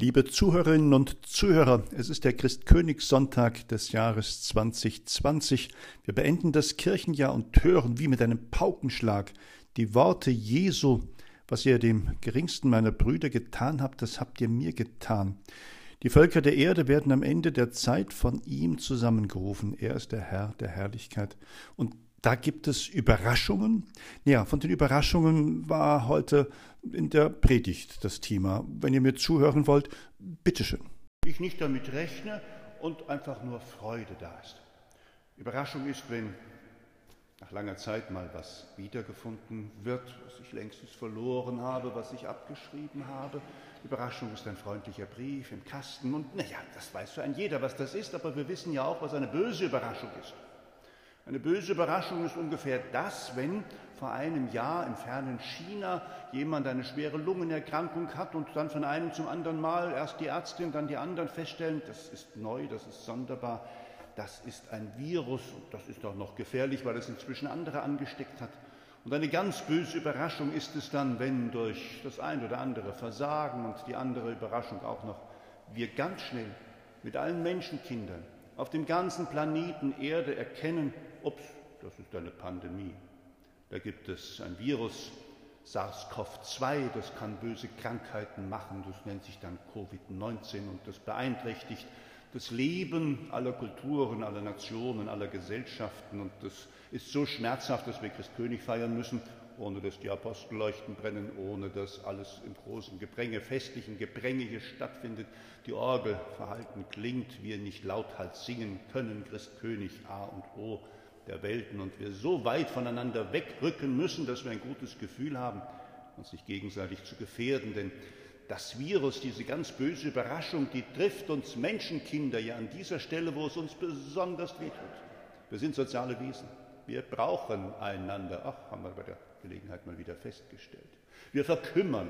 Liebe Zuhörerinnen und Zuhörer, es ist der Christkönigssonntag des Jahres 2020. Wir beenden das Kirchenjahr und hören wie mit einem Paukenschlag die Worte Jesu, was ihr dem geringsten meiner Brüder getan habt, das habt ihr mir getan. Die Völker der Erde werden am Ende der Zeit von ihm zusammengerufen. Er ist der Herr der Herrlichkeit. Und da gibt es Überraschungen. Ja, von den Überraschungen war heute in der Predigt das Thema. Wenn ihr mir zuhören wollt, bitteschön. Ich nicht damit rechne und einfach nur Freude da ist. Überraschung ist, wenn nach langer Zeit mal was wiedergefunden wird, was ich längstens verloren habe, was ich abgeschrieben habe. Überraschung ist ein freundlicher Brief im Kasten und naja, das weiß so ein jeder, was das ist, aber wir wissen ja auch, was eine böse Überraschung ist. Eine böse Überraschung ist ungefähr das, wenn vor einem Jahr im fernen China jemand eine schwere Lungenerkrankung hat und dann von einem zum anderen Mal erst die Ärztin, dann die anderen feststellen, das ist neu, das ist sonderbar, das ist ein Virus und das ist auch noch gefährlich, weil es inzwischen andere angesteckt hat. Und eine ganz böse Überraschung ist es dann, wenn durch das ein oder andere Versagen und die andere Überraschung auch noch wir ganz schnell mit allen Menschenkindern auf dem ganzen Planeten Erde erkennen, ups, das ist eine Pandemie. Da gibt es ein Virus, SARS-CoV-2, das kann böse Krankheiten machen, das nennt sich dann Covid-19 und das beeinträchtigt das Leben aller Kulturen, aller Nationen, aller Gesellschaften. Und das ist so schmerzhaft, dass wir Christkönig feiern müssen, ohne dass die Apostelleuchten brennen, ohne dass alles im großen Gepränge, festlichen Gepränge hier stattfindet, die Orgel verhalten klingt, wir nicht lauthals singen können, Christkönig A und O der Welten und wir so weit voneinander wegrücken müssen, dass wir ein gutes Gefühl haben, uns nicht gegenseitig zu gefährden. Denn das Virus, diese ganz böse Überraschung, die trifft uns Menschenkinder ja an dieser Stelle, wo es uns besonders wehtut. Wir sind soziale Wesen. Wir brauchen einander. Ach, haben wir bei der Gelegenheit mal wieder festgestellt. Wir verkümmern,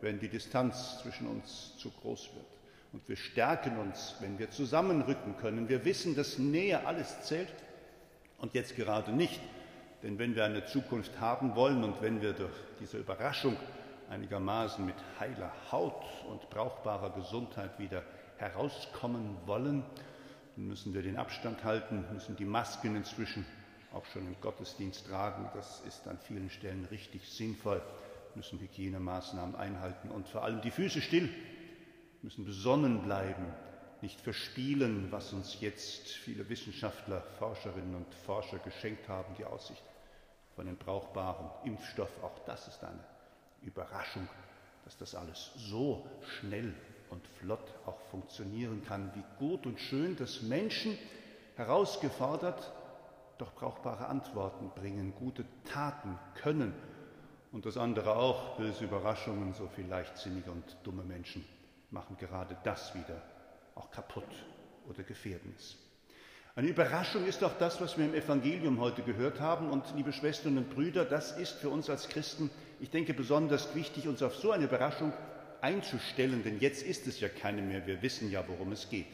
wenn die Distanz zwischen uns zu groß wird. Und wir stärken uns, wenn wir zusammenrücken können. Wir wissen, dass Nähe alles zählt und jetzt gerade nicht. Denn wenn wir eine Zukunft haben wollen und wenn wir durch diese Überraschung einigermaßen mit heiler Haut und brauchbarer Gesundheit wieder herauskommen wollen, dann müssen wir den Abstand halten, müssen die Masken inzwischen auch schon im Gottesdienst tragen. Das ist an vielen Stellen richtig sinnvoll, müssen Hygienemaßnahmen einhalten und vor allem die Füße still, müssen besonnen bleiben, nicht verspielen, was uns jetzt viele Wissenschaftler, Forscherinnen und Forscher geschenkt haben, die Aussicht von einem brauchbaren Impfstoff. Auch das ist eine Überraschung, dass das alles so schnell und flott auch funktionieren kann. Wie gut und schön, dass Menschen herausgefordert doch brauchbare Antworten bringen, gute Taten können und das andere auch, böse Überraschungen, so viel leichtsinnige und dumme Menschen machen gerade das wieder auch kaputt oder gefährden es. Eine Überraschung ist auch das, was wir im Evangelium heute gehört haben. Und liebe Schwestern und Brüder, das ist für uns als Christen, ich denke, besonders wichtig, uns auf so eine Überraschung einzustellen, denn jetzt ist es ja keine mehr. Wir wissen ja, worum es geht.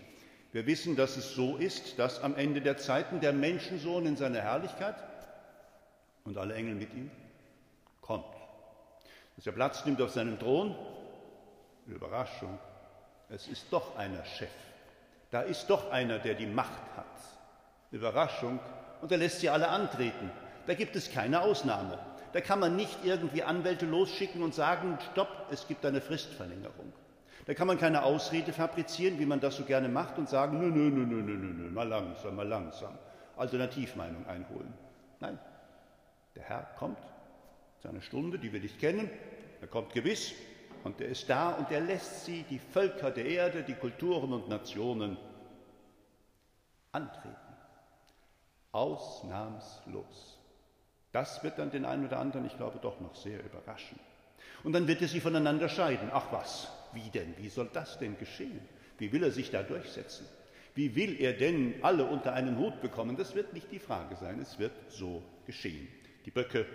Wir wissen, dass es so ist, dass am Ende der Zeiten der Menschensohn in seiner Herrlichkeit und alle Engel mit ihm kommt. Dass er Platz nimmt auf seinem Thron, Überraschung, es ist doch einer Chef. Da ist doch einer, der die Macht hat. Überraschung. Und er lässt sie alle antreten. Da gibt es keine Ausnahme. Da kann man nicht irgendwie Anwälte losschicken und sagen, stopp, es gibt eine Fristverlängerung. Da kann man keine Ausrede fabrizieren, wie man das so gerne macht, und sagen, nö, nö, nö, nö, nö, nö, mal langsam, mal langsam. Alternativmeinung einholen. Nein, der Herr kommt, seine Stunde, die wir nicht kennen, er kommt gewiss, und er ist da und er lässt sie, die Völker der Erde, die Kulturen und Nationen, antreten. Ausnahmslos. Das wird dann den einen oder anderen, ich glaube, doch noch sehr überraschen. Und dann wird er sie voneinander scheiden. Ach was, wie denn? Wie soll das denn geschehen? Wie will er sich da durchsetzen? Wie will er denn alle unter einen Hut bekommen? Das wird nicht die Frage sein. Es wird so geschehen. Die Böcke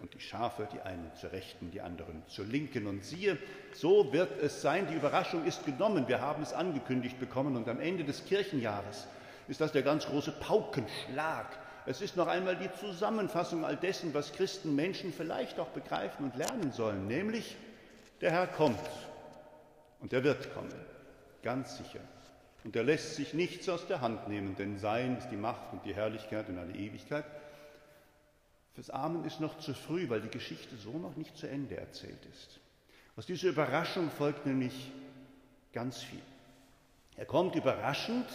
und die Schafe, die einen zur Rechten, die anderen zur Linken. Und siehe, so wird es sein, die Überraschung ist genommen, wir haben es angekündigt bekommen und am Ende des Kirchenjahres ist das der ganz große Paukenschlag. Es ist noch einmal die Zusammenfassung all dessen, was Christen Menschen vielleicht auch begreifen und lernen sollen, nämlich der Herr kommt. Und er wird kommen, ganz sicher. Und er lässt sich nichts aus der Hand nehmen, denn sein ist die Macht und die Herrlichkeit in alle Ewigkeit. Fürs Amen ist noch zu früh, weil die Geschichte so noch nicht zu Ende erzählt ist. Aus dieser Überraschung folgt nämlich ganz viel. Er kommt überraschend,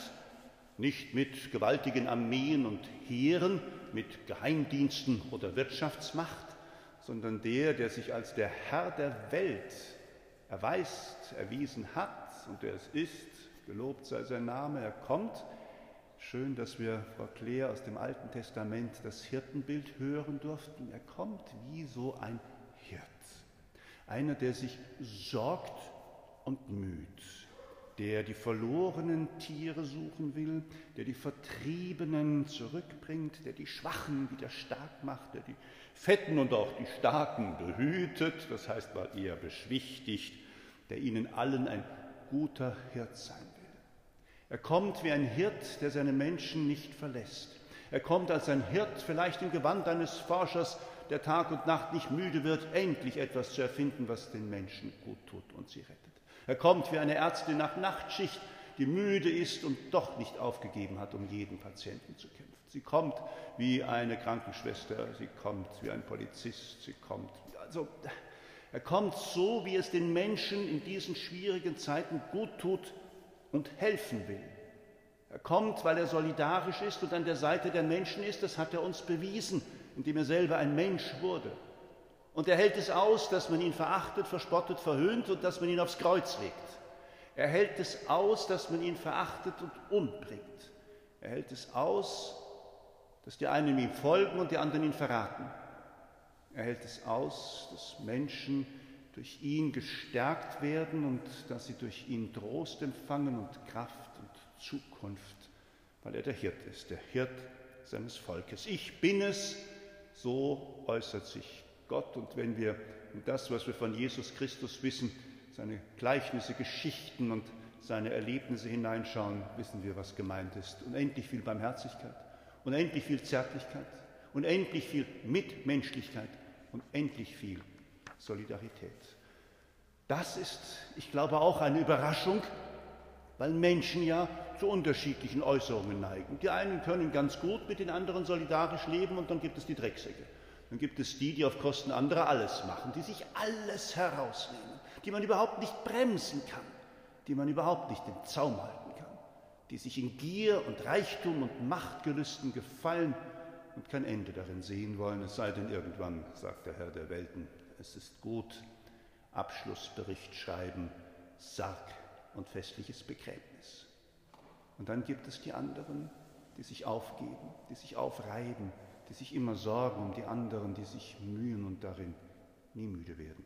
nicht mit gewaltigen Armeen und Heeren, mit Geheimdiensten oder Wirtschaftsmacht, sondern der, der sich als der Herr der Welt erweist, erwiesen hat und der es ist, gelobt sei sein Name, er kommt. Schön, dass wir, Frau Claire, aus dem Alten Testament das Hirtenbild hören durften. Er kommt wie so ein Hirt, einer, der sich sorgt und müht, der die verlorenen Tiere suchen will, der die Vertriebenen zurückbringt, der die Schwachen wieder stark macht, der die Fetten und auch die Starken behütet, das heißt mal eher beschwichtigt, der ihnen allen ein guter Hirt sein. Er kommt wie ein Hirt, der seine Menschen nicht verlässt. Er kommt als ein Hirt, vielleicht im Gewand eines Forschers, der Tag und Nacht nicht müde wird, endlich etwas zu erfinden, was den Menschen gut tut und sie rettet. Er kommt wie eine Ärztin nach Nachtschicht, die müde ist und doch nicht aufgegeben hat, um jeden Patienten zu kämpfen. Sie kommt wie eine Krankenschwester, sie kommt wie ein Polizist, sie kommt. Also, er kommt so, wie es den Menschen in diesen schwierigen Zeiten gut tut und helfen will. Er kommt, weil er solidarisch ist und an der Seite der Menschen ist. Das hat er uns bewiesen, indem er selber ein Mensch wurde. Und er hält es aus, dass man ihn verachtet, verspottet, verhöhnt und dass man ihn aufs Kreuz legt. Er hält es aus, dass man ihn verachtet und umbringt. Er hält es aus, dass die einen ihm folgen und die anderen ihn verraten. Er hält es aus, dass Menschen durch ihn gestärkt werden und dass sie durch ihn Trost empfangen und Kraft und Zukunft, weil er der Hirt ist, der Hirt seines Volkes. Ich bin es, so äußert sich Gott. Und wenn wir in das, was wir von Jesus Christus wissen, seine Gleichnisse, Geschichten und seine Erlebnisse hineinschauen, wissen wir, was gemeint ist. Unendlich viel Barmherzigkeit, unendlich viel Zärtlichkeit, unendlich viel Mitmenschlichkeit, unendlich viel Solidarität. Das ist, ich glaube, auch eine Überraschung, weil Menschen ja zu unterschiedlichen Äußerungen neigen. Die einen können ganz gut mit den anderen solidarisch leben und dann gibt es die Drecksäcke. Dann gibt es die, die auf Kosten anderer alles machen, die sich alles herausnehmen, die man überhaupt nicht bremsen kann, die man überhaupt nicht im Zaum halten kann, die sich in Gier und Reichtum und Machtgelüsten gefallen und kein Ende darin sehen wollen, es sei denn irgendwann, sagt der Herr der Welten, es ist gut, Abschlussbericht schreiben, Sarg und festliches Begräbnis. Und dann gibt es die anderen, die sich aufgeben, die sich aufreiben, die sich immer sorgen um die anderen, die sich mühen und darin nie müde werden.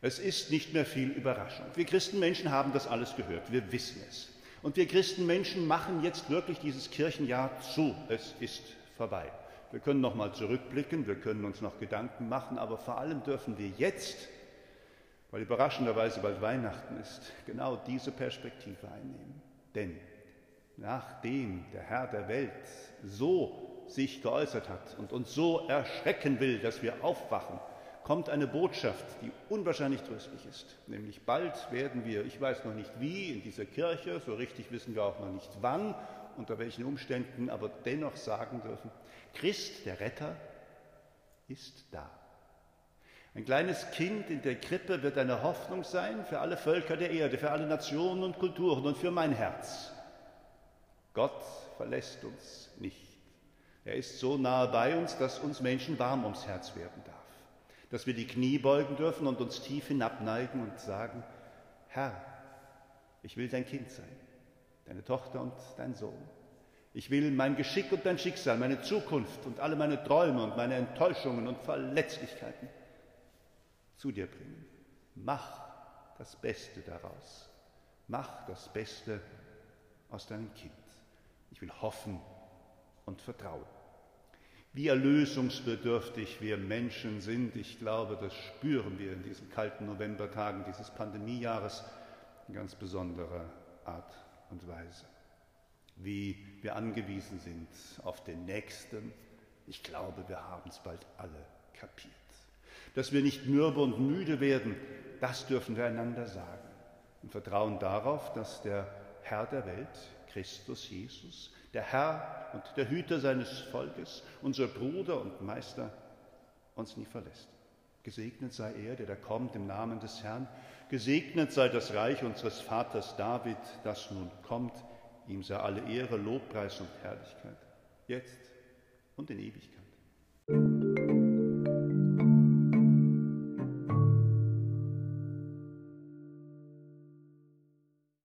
Es ist nicht mehr viel Überraschung. Wir Christenmenschen haben das alles gehört, wir wissen es. Und wir Christenmenschen machen jetzt wirklich dieses Kirchenjahr zu. Es ist vorbei. Wir können noch mal zurückblicken, wir können uns noch Gedanken machen, aber vor allem dürfen wir jetzt, weil überraschenderweise bald Weihnachten ist, genau diese Perspektive einnehmen. Denn nachdem der Herr der Welt so sich geäußert hat und uns so erschrecken will, dass wir aufwachen, kommt eine Botschaft, die unwahrscheinlich tröstlich ist. Nämlich bald werden wir, ich weiß noch nicht wie, in dieser Kirche, so richtig wissen wir auch noch nicht wann, unter welchen Umständen, aber dennoch sagen dürfen, Christ, der Retter, ist da. Ein kleines Kind in der Krippe wird eine Hoffnung sein für alle Völker der Erde, für alle Nationen und Kulturen und für mein Herz. Gott verlässt uns nicht. Er ist so nahe bei uns, dass uns Menschen warm ums Herz werden darf. Dass wir die Knie beugen dürfen und uns tief hinabneigen und sagen, Herr, ich will dein Kind sein, deine Tochter und dein Sohn. Ich will mein Geschick und mein Schicksal, meine Zukunft und alle meine Träume und meine Enttäuschungen und Verletzlichkeiten zu dir bringen. Mach das Beste daraus. Mach das Beste aus deinem Kind. Ich will hoffen und vertrauen. Wie erlösungsbedürftig wir Menschen sind, ich glaube, das spüren wir in diesen kalten Novembertagen dieses Pandemiejahres in ganz besonderer Art und Weise wie wir angewiesen sind auf den Nächsten. Ich glaube, wir haben es bald alle kapiert. Dass wir nicht mürbe und müde werden, das dürfen wir einander sagen. im Vertrauen darauf, dass der Herr der Welt, Christus Jesus, der Herr und der Hüter seines Volkes, unser Bruder und Meister, uns nie verlässt. Gesegnet sei er, der da kommt im Namen des Herrn. Gesegnet sei das Reich unseres Vaters David, das nun kommt. Ihm sei alle Ehre, Lobpreis und Herrlichkeit, jetzt und in Ewigkeit.